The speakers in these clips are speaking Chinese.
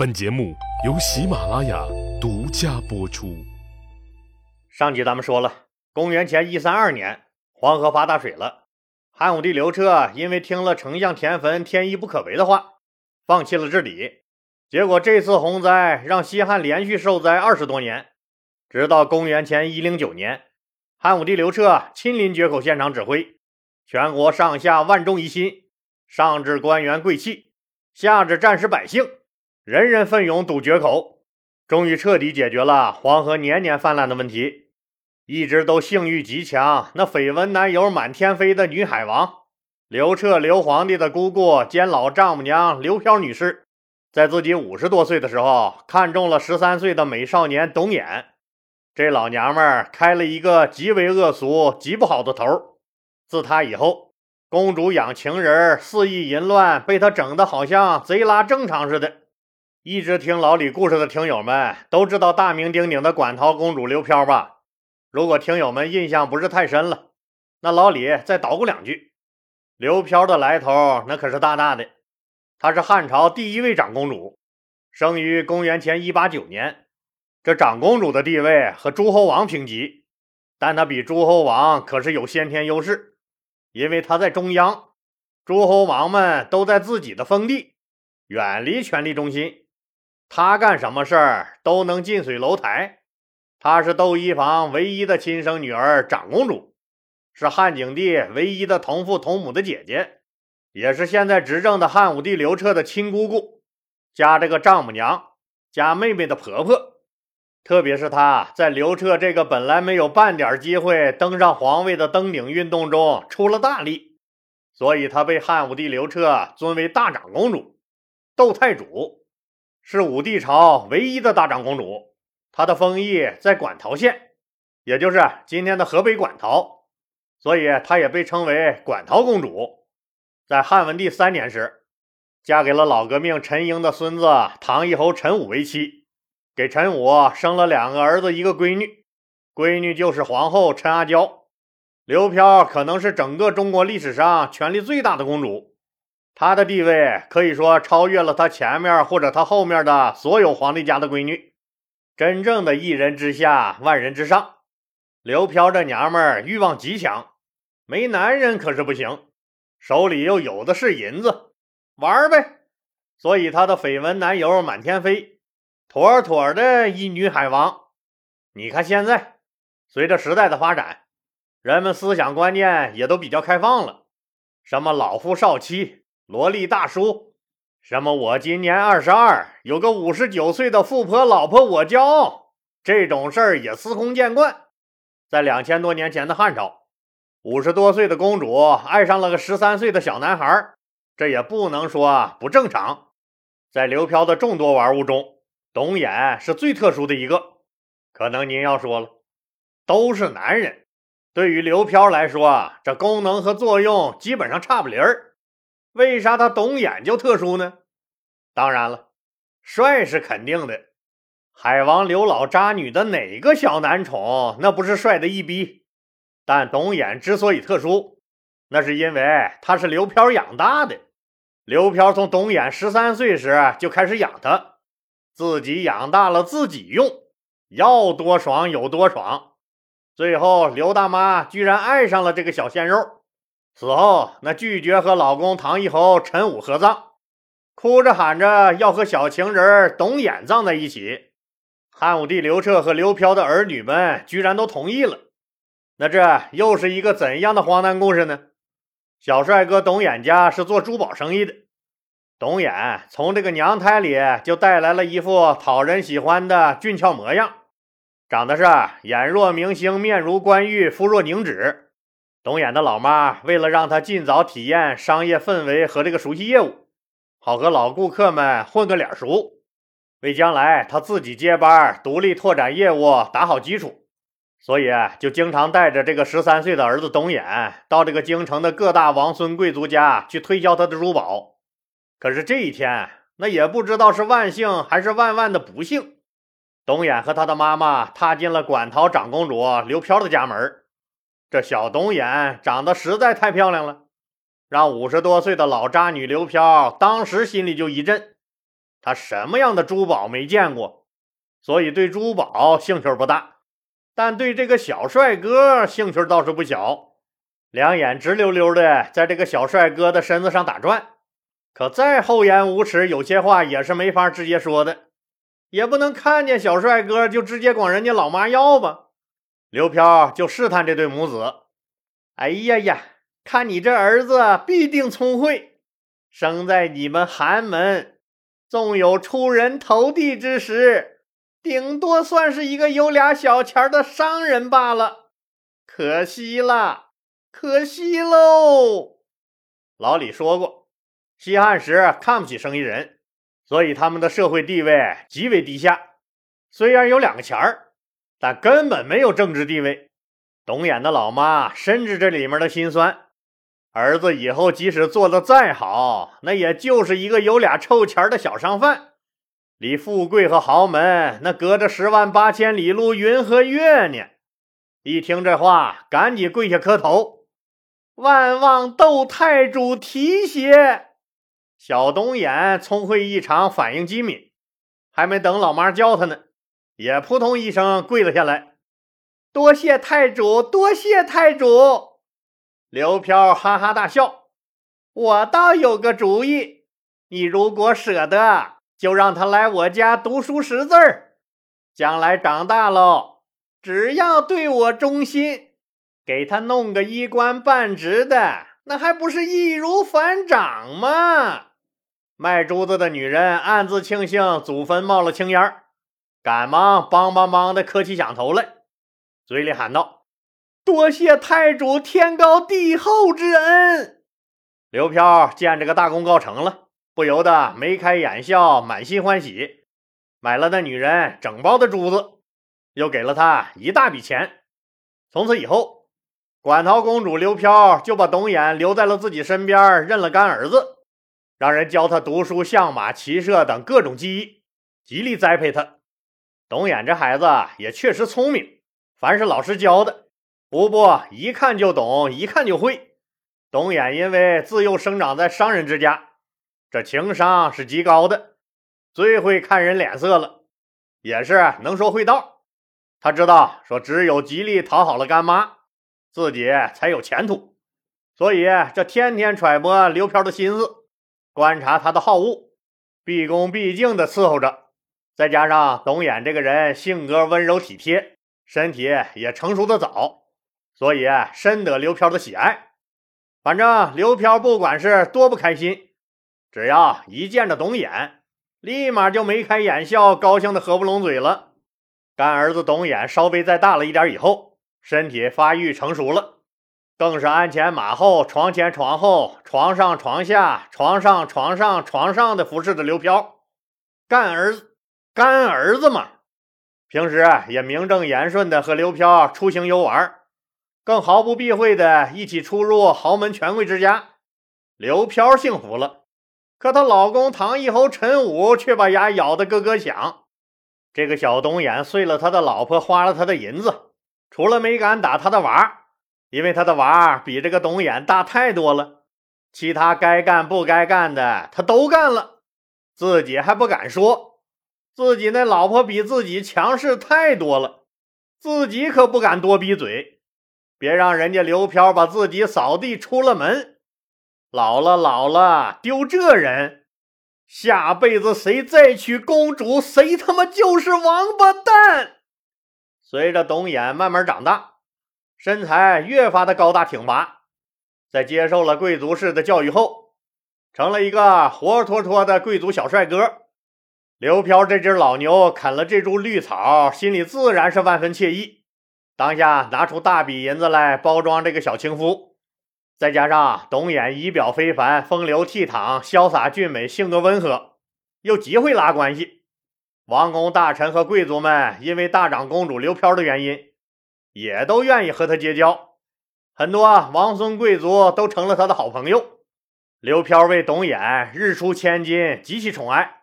本节目由喜马拉雅独家播出。上集咱们说了，公元前一三二年，黄河发大水了。汉武帝刘彻因为听了丞相田汾天意不可违的话，放弃了治理。结果这次洪灾让西汉连续受灾二十多年，直到公元前一零九年，汉武帝刘彻亲临决口现场指挥，全国上下万众一心，上至官员贵戚，下至战士百姓。人人奋勇堵决口，终于彻底解决了黄河年年泛滥的问题。一直都性欲极强、那绯闻男友满天飞的女海王刘彻，刘皇帝的姑姑兼老丈母娘刘飘女士，在自己五十多岁的时候，看中了十三岁的美少年董衍。这老娘们开了一个极为恶俗、极不好的头。自她以后，公主养情人，肆意淫乱，被她整得好像贼拉正常似的。一直听老李故事的听友们都知道大名鼎鼎的馆陶公主刘飘吧？如果听友们印象不是太深了，那老李再捣鼓两句。刘飘的来头那可是大大的，她是汉朝第一位长公主，生于公元前一八九年。这长公主的地位和诸侯王平级，但她比诸侯王可是有先天优势，因为她在中央，诸侯王们都在自己的封地，远离权力中心。她干什么事儿都能近水楼台。她是窦漪房唯一的亲生女儿，长公主，是汉景帝唯一的同父同母的姐姐，也是现在执政的汉武帝刘彻的亲姑姑，加这个丈母娘，加妹妹的婆婆。特别是她在刘彻这个本来没有半点机会登上皇位的登顶运动中出了大力，所以她被汉武帝刘彻尊为大长公主，窦太主。是武帝朝唯一的大长公主，她的封邑在馆陶县，也就是今天的河北馆陶，所以她也被称为馆陶公主。在汉文帝三年时，嫁给了老革命陈婴的孙子唐义侯陈武为妻，给陈武生了两个儿子，一个闺女，闺女就是皇后陈阿娇。刘飘可能是整个中国历史上权力最大的公主。她的地位可以说超越了她前面或者她后面的所有皇帝家的闺女，真正的一人之下，万人之上。刘飘这娘们儿欲望极强，没男人可是不行，手里又有的是银子，玩呗。所以她的绯闻男友满天飞，妥妥的一女海王。你看现在，随着时代的发展，人们思想观念也都比较开放了，什么老夫少妻。萝莉大叔，什么？我今年二十二，有个五十九岁的富婆老婆，我骄傲。这种事儿也司空见惯。在两千多年前的汉朝，五十多岁的公主爱上了个十三岁的小男孩，这也不能说不正常。在刘飘的众多玩物中，董衍是最特殊的一个。可能您要说了，都是男人，对于刘飘来说，这功能和作用基本上差不离儿。为啥他董眼就特殊呢？当然了，帅是肯定的。海王刘老渣女的哪个小男宠那不是帅的一逼？但董眼之所以特殊，那是因为他是刘飘养大的。刘飘从董眼十三岁时就开始养他，自己养大了自己用，要多爽有多爽。最后刘大妈居然爱上了这个小鲜肉。此后，那拒绝和老公唐一侯陈武合葬，哭着喊着要和小情人董衍葬在一起。汉武帝刘彻和刘飘的儿女们居然都同意了。那这又是一个怎样的荒诞故事呢？小帅哥董衍家是做珠宝生意的，董衍从这个娘胎里就带来了一副讨人喜欢的俊俏模样，长得是眼若明星，面如冠玉，肤若凝脂。董衍的老妈为了让他尽早体验商业氛围和这个熟悉业务，好和老顾客们混个脸熟，为将来他自己接班独立拓展业务打好基础，所以就经常带着这个十三岁的儿子董衍到这个京城的各大王孙贵族家去推销他的珠宝。可是这一天，那也不知道是万幸还是万万的不幸，董衍和他的妈妈踏进了馆陶长公主刘飘的家门。这小董眼长得实在太漂亮了，让五十多岁的老渣女刘飘当时心里就一震。她什么样的珠宝没见过，所以对珠宝兴趣不大，但对这个小帅哥兴趣倒是不小，两眼直溜溜的在这个小帅哥的身子上打转。可再厚颜无耻，有些话也是没法直接说的，也不能看见小帅哥就直接管人家老妈要吧。刘飘就试探这对母子：“哎呀呀，看你这儿子必定聪慧，生在你们寒门，纵有出人头地之时，顶多算是一个有俩小钱的商人罢了。可惜了，可惜喽。”老李说过，西汉时看不起生意人，所以他们的社会地位极为低下。虽然有两个钱儿。但根本没有政治地位。董衍的老妈深知这里面的辛酸，儿子以后即使做的再好，那也就是一个有俩臭钱的小商贩，离富贵和豪门那隔着十万八千里路云和月呢。一听这话，赶紧跪下磕头，万望窦太主提携。小董衍聪慧异常，反应机敏，还没等老妈叫他呢。也扑通一声跪了下来，多谢太主，多谢太主。刘飘哈哈大笑，我倒有个主意，你如果舍得，就让他来我家读书识字儿，将来长大喽，只要对我忠心，给他弄个一官半职的，那还不是易如反掌吗？卖珠子的女人暗自庆幸祖坟冒了青烟儿。赶忙梆梆梆的磕起响头来，嘴里喊道：“多谢太主天高地厚之恩。”刘飘见这个大功告成了，不由得眉开眼笑，满心欢喜，买了那女人整包的珠子，又给了她一大笔钱。从此以后，馆陶公主刘飘就把董衍留在了自己身边，认了干儿子，让人教他读书、相马、骑射等各种技艺，极力栽培他。董衍这孩子也确实聪明，凡是老师教的，不不一看就懂，一看就会。董衍因为自幼生长在商人之家，这情商是极高的，最会看人脸色了，也是能说会道。他知道说，只有极力讨好了干妈，自己才有前途，所以这天天揣摩刘飘的心思，观察他的好恶，毕恭毕敬地伺候着。再加上董衍这个人性格温柔体贴，身体也成熟的早，所以深得刘飘的喜爱。反正刘飘不管是多不开心，只要一见着董衍，立马就眉开眼笑，高兴的合不拢嘴了。干儿子董衍稍微再大了一点以后，身体发育成熟了，更是鞍前马后、床前床后、床上床下、床上床上床上的服侍着刘飘。干儿子。干儿子嘛，平时也名正言顺的和刘飘出行游玩，更毫不避讳的一起出入豪门权贵之家。刘飘幸福了，可她老公唐义侯陈武却把牙咬得咯咯响。这个小董眼碎了他的老婆，花了他的银子，除了没敢打他的娃，因为他的娃比这个董眼大太多了，其他该干不该干的他都干了，自己还不敢说。自己那老婆比自己强势太多了，自己可不敢多逼嘴，别让人家刘飘把自己扫地出了门。老了老了，丢这人，下辈子谁再娶公主，谁他妈就是王八蛋。随着董衍慢慢长大，身材越发的高大挺拔，在接受了贵族式的教育后，成了一个活脱脱的贵族小帅哥。刘飘这只老牛啃了这株绿草，心里自然是万分惬意。当下拿出大笔银子来包装这个小情夫，再加上董衍仪表非凡、风流倜傥、潇洒俊美、性格温和，又极会拉关系。王公大臣和贵族们因为大长公主刘飘的原因，也都愿意和他结交。很多王孙贵族都成了他的好朋友。刘飘为董衍日出千金，极其宠爱。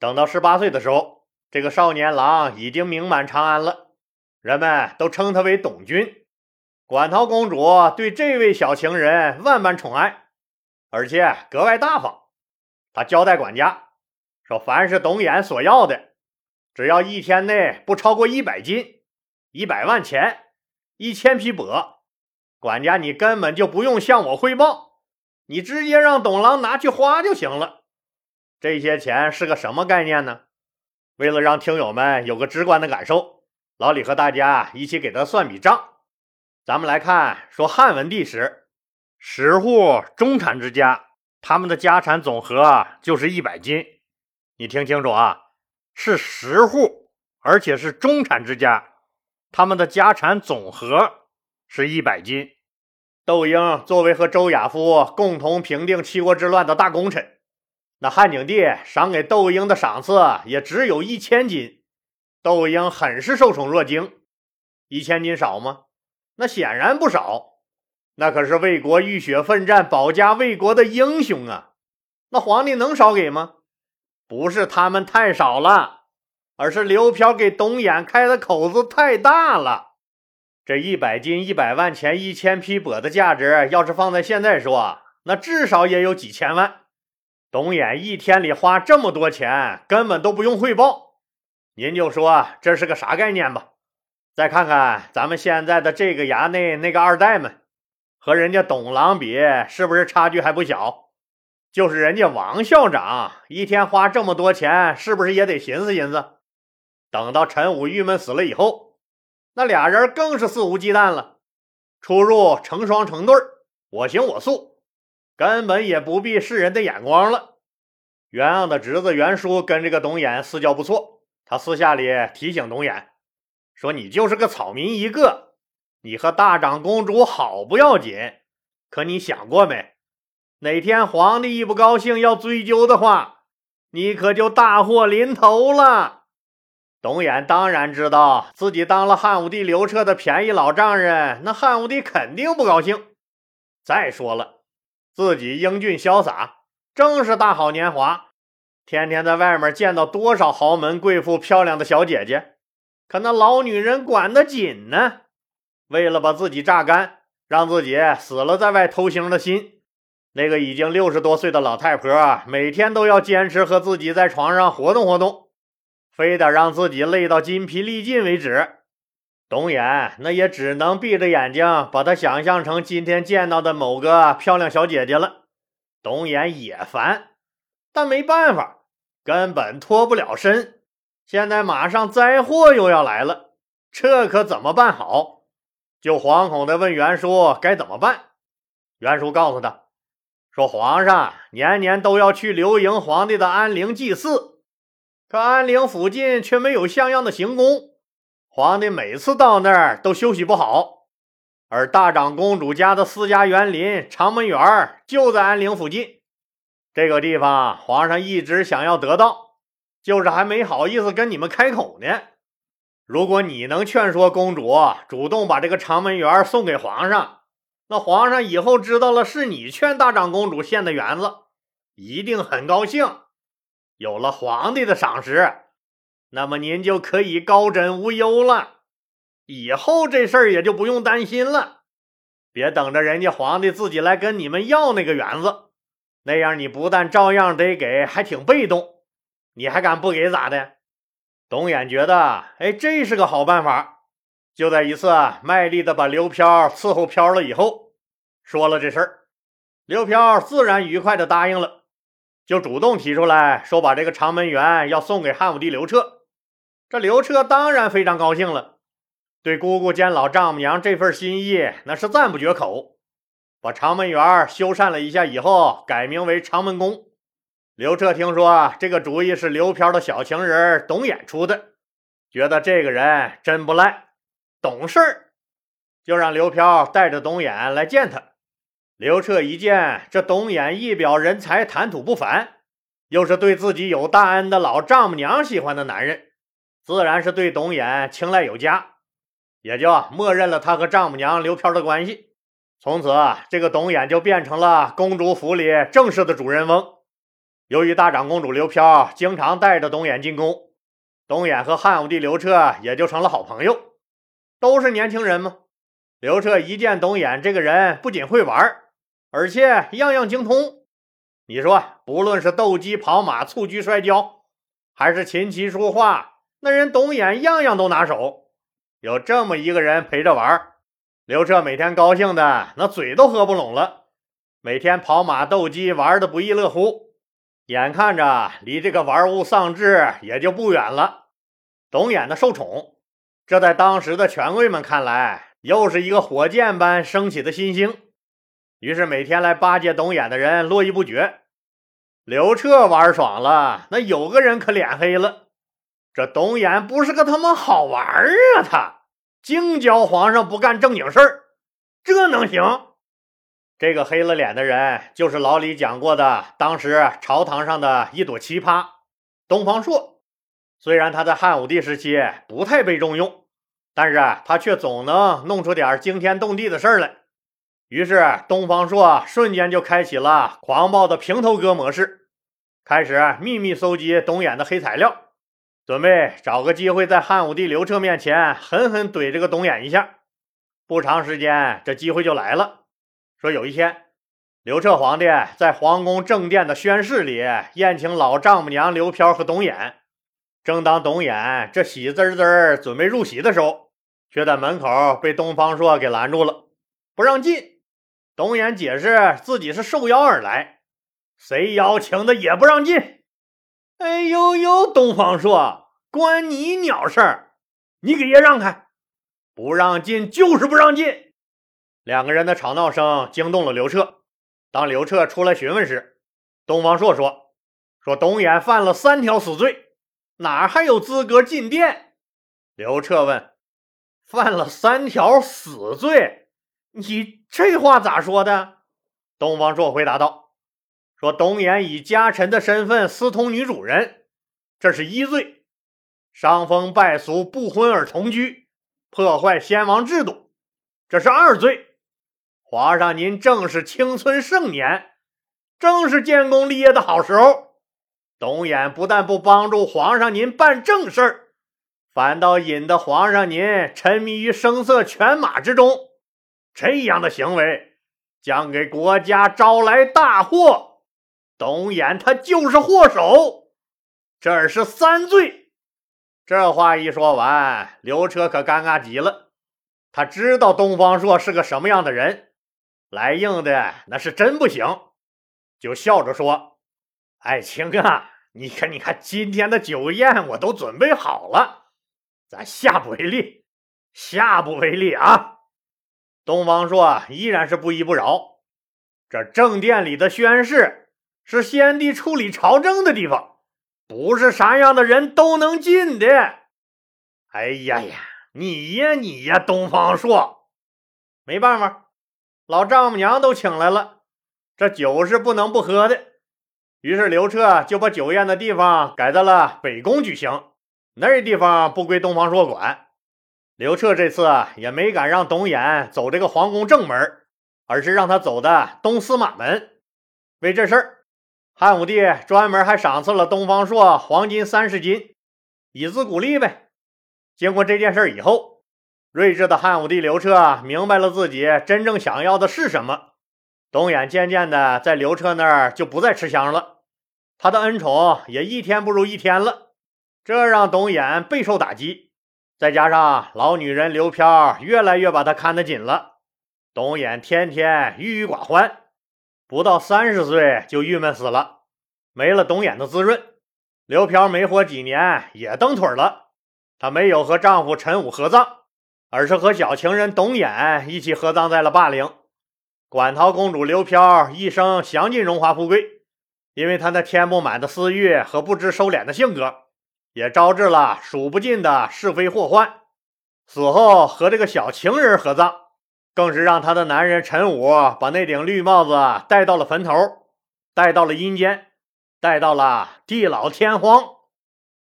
等到十八岁的时候，这个少年郎已经名满长安了，人们都称他为董君。馆陶公主对这位小情人万般宠爱，而且格外大方。她交代管家说凡是董衍所要的，只要一天内不超过一百斤、一百万钱、一千匹帛，管家你根本就不用向我汇报，你直接让董郎拿去花就行了。这些钱是个什么概念呢？为了让听友们有个直观的感受，老李和大家一起给他算笔账。咱们来看，说汉文帝时，十户中产之家，他们的家产总和就是一百斤。你听清楚啊，是十户，而且是中产之家，他们的家产总和是一百斤。窦婴作为和周亚夫共同平定七国之乱的大功臣。那汉景帝赏给窦婴的赏赐也只有一千斤，窦婴很是受宠若惊。一千斤少吗？那显然不少。那可是为国浴血奋战、保家卫国的英雄啊！那皇帝能少给吗？不是他们太少了，而是刘嫖给董衍开的口子太大了。这一百斤、一百万钱、一千匹帛的价值，要是放在现在说，那至少也有几千万。董衍一天里花这么多钱，根本都不用汇报，您就说这是个啥概念吧？再看看咱们现在的这个衙内那个二代们，和人家董郎比，是不是差距还不小？就是人家王校长一天花这么多钱，是不是也得寻思寻思？等到陈武郁闷死了以后，那俩人更是肆无忌惮了，出入成双成对我行我素。根本也不必世人的眼光了。袁盎的侄子袁叔跟这个董衍私交不错，他私下里提醒董衍说：“你就是个草民一个，你和大长公主好不要紧，可你想过没？哪天皇帝一不高兴要追究的话，你可就大祸临头了。”董衍当然知道自己当了汉武帝刘彻的便宜老丈人，那汉武帝肯定不高兴。再说了。自己英俊潇洒，正是大好年华，天天在外面见到多少豪门贵妇、漂亮的小姐姐，可那老女人管得紧呢。为了把自己榨干，让自己死了在外偷腥的心，那个已经六十多岁的老太婆，每天都要坚持和自己在床上活动活动，非得让自己累到筋疲力尽为止。董衍那也只能闭着眼睛把她想象成今天见到的某个漂亮小姐姐了。董衍也烦，但没办法，根本脱不了身。现在马上灾祸又要来了，这可怎么办好？就惶恐地问袁术该怎么办。袁术告诉他说：“皇上年年都要去刘盈皇帝的安陵祭祀，可安陵附近却没有像样的行宫。”皇帝每次到那儿都休息不好，而大长公主家的私家园林长门园就在安陵附近。这个地方皇上一直想要得到，就是还没好意思跟你们开口呢。如果你能劝说公主主动把这个长门园送给皇上，那皇上以后知道了是你劝大长公主献的园子，一定很高兴。有了皇帝的赏识。那么您就可以高枕无忧了，以后这事儿也就不用担心了。别等着人家皇帝自己来跟你们要那个园子，那样你不但照样得给，还挺被动。你还敢不给咋的？董衍觉得，哎，这是个好办法。就在一次卖力的把刘飘伺候飘了以后，说了这事儿，刘飘自然愉快的答应了，就主动提出来说把这个长门园要送给汉武帝刘彻。这刘彻当然非常高兴了，对姑姑兼老丈母娘这份心意那是赞不绝口。把长门园修缮了一下以后，改名为长门宫。刘彻听说这个主意是刘飘的小情人董衍出的，觉得这个人真不赖，懂事儿，就让刘飘带着董衍来见他。刘彻一见这董衍一表人才，谈吐不凡，又是对自己有大恩的老丈母娘喜欢的男人。自然是对董衍青睐有加，也就默认了他和丈母娘刘飘的关系。从此，这个董衍就变成了公主府里正式的主人翁。由于大长公主刘飘经常带着董衍进宫，董衍和汉武帝刘彻也就成了好朋友。都是年轻人嘛，刘彻一见董衍这个人，不仅会玩，而且样样精通。你说，不论是斗鸡、跑马、蹴鞠、摔跤。还是琴棋书画，那人董衍样样都拿手。有这么一个人陪着玩，刘彻每天高兴的那嘴都合不拢了，每天跑马斗鸡，玩的不亦乐乎。眼看着离这个玩物丧志也就不远了，董衍的受宠，这在当时的权贵们看来，又是一个火箭般升起的新星。于是每天来巴结董衍的人络绎不绝。刘彻玩爽了，那有个人可脸黑了。这董衍不是个他妈好玩啊！他净教皇上不干正经事儿，这能行？这个黑了脸的人，就是老李讲过的，当时朝堂上的一朵奇葩——东方朔。虽然他在汉武帝时期不太被重用，但是他却总能弄出点惊天动地的事来。于是，东方朔瞬间就开启了狂暴的平头哥模式，开始秘密搜集董衍的黑材料。准备找个机会在汉武帝刘彻面前狠狠怼这个董衍一下。不长时间，这机会就来了。说有一天，刘彻皇帝在皇宫正殿的宣室里宴请老丈母娘刘飘和董衍。正当董衍这喜滋滋准备入席的时候，却在门口被东方朔给拦住了，不让进。董衍解释自己是受邀而来，谁邀请的也不让进。哎呦呦，东方朔，关你鸟事儿！你给爷让开，不让进就是不让进。两个人的吵闹声惊动了刘彻。当刘彻出来询问时，东方朔说：“说董衍犯了三条死罪，哪还有资格进殿？”刘彻问：“犯了三条死罪，你这话咋说的？”东方朔回答道。说董衍以家臣的身份私通女主人，这是一罪；伤风败俗、不婚而同居，破坏先王制度，这是二罪。皇上您正是青春盛年，正是建功立业的好时候，董衍不但不帮助皇上您办正事儿，反倒引得皇上您沉迷于声色犬马之中，这样的行为将给国家招来大祸。董衍他就是祸首，这是三罪。这话一说完，刘彻可尴尬极了。他知道东方朔是个什么样的人，来硬的那是真不行，就笑着说：“爱卿啊，你看，你看，今天的酒宴我都准备好了，咱下不为例，下不为例啊！”东方朔依然是不依不饶。这正殿里的宣誓。是先帝处理朝政的地方，不是啥样的人都能进的。哎呀呀，你呀你呀，东方朔，没办法，老丈母娘都请来了，这酒是不能不喝的。于是刘彻就把酒宴的地方改在了北宫举行，那地方不归东方朔管。刘彻这次也没敢让董衍走这个皇宫正门，而是让他走的东司马门。为这事儿。汉武帝专门还赏赐了东方朔黄金三十斤，以资鼓励呗。经过这件事以后，睿智的汉武帝刘彻明白了自己真正想要的是什么。董衍渐渐的在刘彻那儿就不再吃香了，他的恩宠也一天不如一天了，这让董衍备受打击。再加上老女人刘飘越来越把他看得紧了，董衍天天郁郁寡欢。不到三十岁就郁闷死了，没了董衍的滋润，刘飘没活几年也蹬腿了。她没有和丈夫陈武合葬，而是和小情人董衍一起合葬在了霸陵。馆陶公主刘飘一生享尽荣华富贵，因为她那填不满的私欲和不知收敛的性格，也招致了数不尽的是非祸患。死后和这个小情人合葬。更是让他的男人陈武把那顶绿帽子戴到了坟头，戴到了阴间，戴到了地老天荒。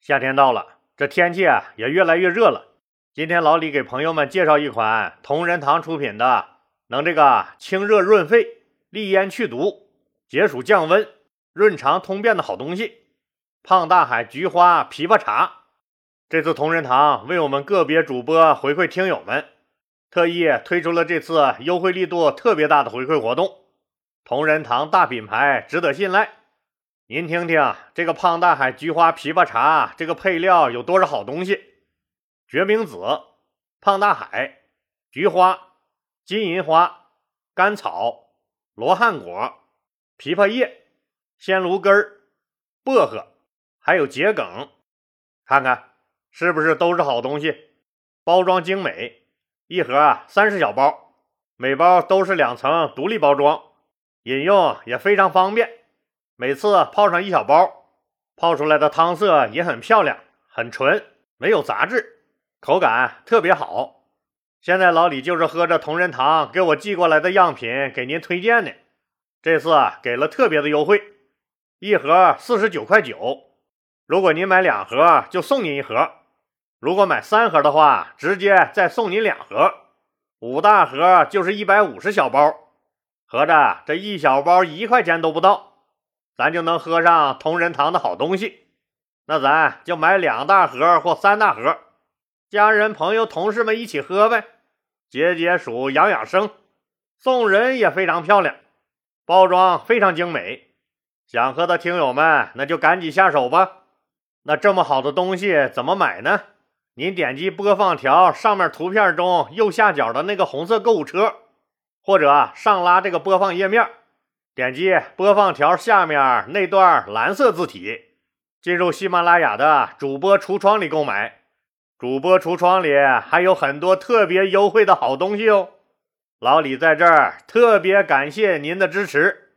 夏天到了，这天气啊也越来越热了。今天老李给朋友们介绍一款同仁堂出品的，能这个清热润肺、利咽去毒、解暑降温、润肠通便的好东西——胖大海菊花枇杷茶。这次同仁堂为我们个别主播回馈听友们。特意推出了这次优惠力度特别大的回馈活动，同仁堂大品牌值得信赖。您听听这个胖大海菊花枇杷茶，这个配料有多少好东西？决明子、胖大海、菊花、金银花、甘草、罗汉果、枇杷叶、鲜芦根、薄荷，还有桔梗，看看是不是都是好东西？包装精美，一盒啊三十小包，每包都是两层独立包装，饮用也非常方便。每次泡上一小包，泡出来的汤色也很漂亮，很纯，没有杂质，口感特别好。现在老李就是喝着同仁堂给我寄过来的样品给您推荐呢。这次给了特别的优惠，一盒四十九块九，如果您买两盒就送您一盒，如果买三盒的话，直接再送你两盒，五大盒就是一百五十小包，合着这一小包一块钱都不到。咱就能喝上同仁堂的好东西，那咱就买两大盒或三大盒，家人、朋友、同事们一起喝呗，解解暑、养养生。送人也非常漂亮，包装非常精美。想喝的听友们，那就赶紧下手吧。那这么好的东西怎么买呢？您点击播放条上面图片中右下角的那个红色购物车，或者上拉这个播放页面。点击播放条下面那段蓝色字体，进入喜马拉雅的主播橱窗里购买。主播橱窗里还有很多特别优惠的好东西哦。老李在这儿特别感谢您的支持。